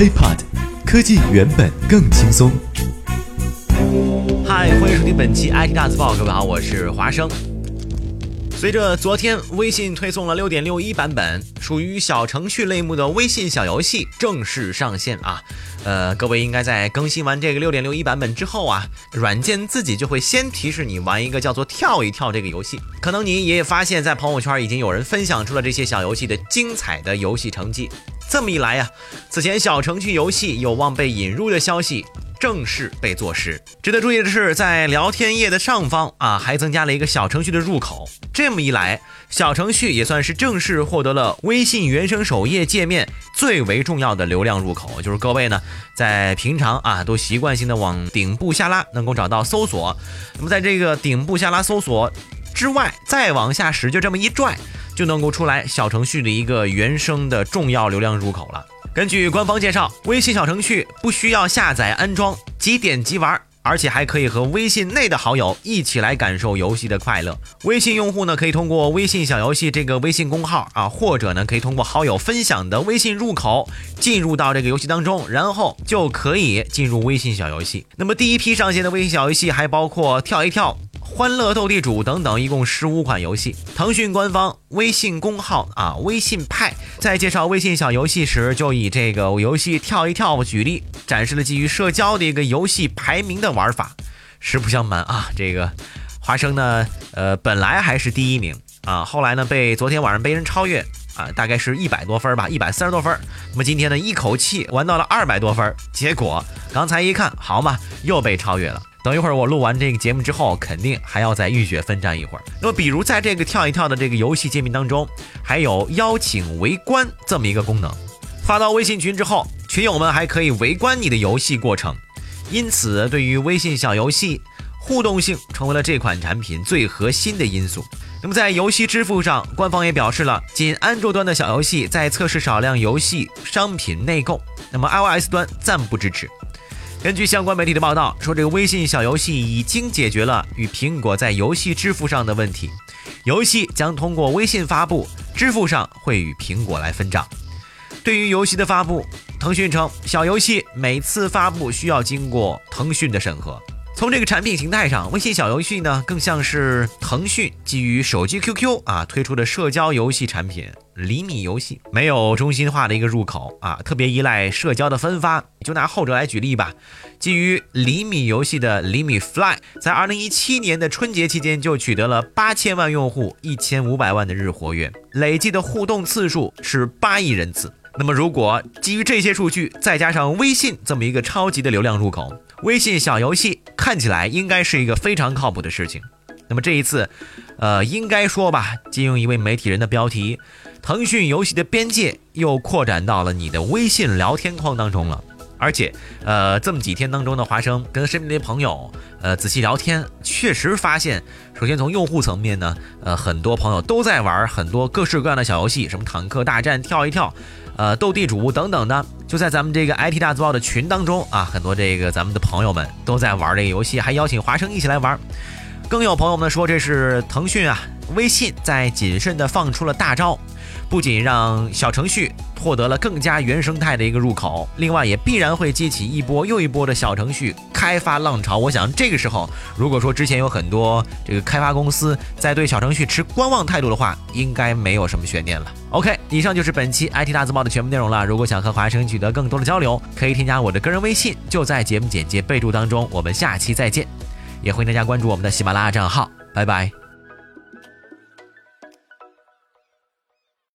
HiPod，科技原本更轻松。嗨，欢迎收听本期 IT 大字报，各位好，我是华生。随着昨天微信推送了六点六一版本，属于小程序类目的微信小游戏正式上线啊。呃，各位应该在更新完这个六点六一版本之后啊，软件自己就会先提示你玩一个叫做跳一跳这个游戏。可能你也发现，在朋友圈已经有人分享出了这些小游戏的精彩的游戏成绩。这么一来呀，此前小程序游戏有望被引入的消息。正式被坐实。值得注意的是，在聊天页的上方啊，还增加了一个小程序的入口。这么一来，小程序也算是正式获得了微信原生首页界面最为重要的流量入口。就是各位呢，在平常啊，都习惯性的往顶部下拉，能够找到搜索。那么在这个顶部下拉搜索之外，再往下使，就这么一拽，就能够出来小程序的一个原生的重要流量入口了。根据官方介绍，微信小程序不需要下载安装，即点即玩，而且还可以和微信内的好友一起来感受游戏的快乐。微信用户呢，可以通过微信小游戏这个微信公号啊，或者呢，可以通过好友分享的微信入口进入到这个游戏当中，然后就可以进入微信小游戏。那么第一批上线的微信小游戏还包括跳一跳。欢乐斗地主等等，一共十五款游戏。腾讯官方微信公号啊，微信派在介绍微信小游戏时，就以这个游戏跳一跳举例，展示了基于社交的一个游戏排名的玩法。实不相瞒啊，这个华生呢，呃，本来还是第一名啊，后来呢，被昨天晚上被人超越啊，大概是一百多分吧，一百三十多分。那么今天呢，一口气玩到了二百多分，结果刚才一看，好嘛，又被超越了。等一会儿我录完这个节目之后，肯定还要再浴血奋战一会儿。那么，比如在这个跳一跳的这个游戏界面当中，还有邀请围观这么一个功能，发到微信群之后，群友们还可以围观你的游戏过程。因此，对于微信小游戏，互动性成为了这款产品最核心的因素。那么，在游戏支付上，官方也表示了，仅安卓端的小游戏在测试少量游戏商品内购，那么 iOS 端暂不支持。根据相关媒体的报道，说这个微信小游戏已经解决了与苹果在游戏支付上的问题，游戏将通过微信发布，支付上会与苹果来分账。对于游戏的发布，腾讯称小游戏每次发布需要经过腾讯的审核。从这个产品形态上，微信小游戏呢更像是腾讯基于手机 QQ 啊推出的社交游戏产品厘米游戏，没有中心化的一个入口啊，特别依赖社交的分发。就拿后者来举例吧，基于厘米游戏的厘米 Fly，在二零一七年的春节期间就取得了八千万用户、一千五百万的日活跃，累计的互动次数是八亿人次。那么，如果基于这些数据，再加上微信这么一个超级的流量入口，微信小游戏看起来应该是一个非常靠谱的事情。那么这一次，呃，应该说吧，借用一位媒体人的标题，腾讯游戏的边界又扩展到了你的微信聊天框当中了。而且，呃，这么几天当中呢华生跟身边的朋友，呃，仔细聊天，确实发现，首先从用户层面呢，呃，很多朋友都在玩很多各式各样的小游戏，什么坦克大战、跳一跳，呃，斗地主等等的，就在咱们这个 IT 大字报的群当中啊，很多这个咱们的朋友们都在玩这个游戏，还邀请华生一起来玩。更有朋友们说，这是腾讯啊，微信在谨慎的放出了大招。不仅让小程序获得了更加原生态的一个入口，另外也必然会激起一波又一波的小程序开发浪潮。我想这个时候，如果说之前有很多这个开发公司在对小程序持观望态度的话，应该没有什么悬念了。OK，以上就是本期 IT 大字报的全部内容了。如果想和华生取得更多的交流，可以添加我的个人微信，就在节目简介备注当中。我们下期再见，也欢迎大家关注我们的喜马拉雅账号。拜拜。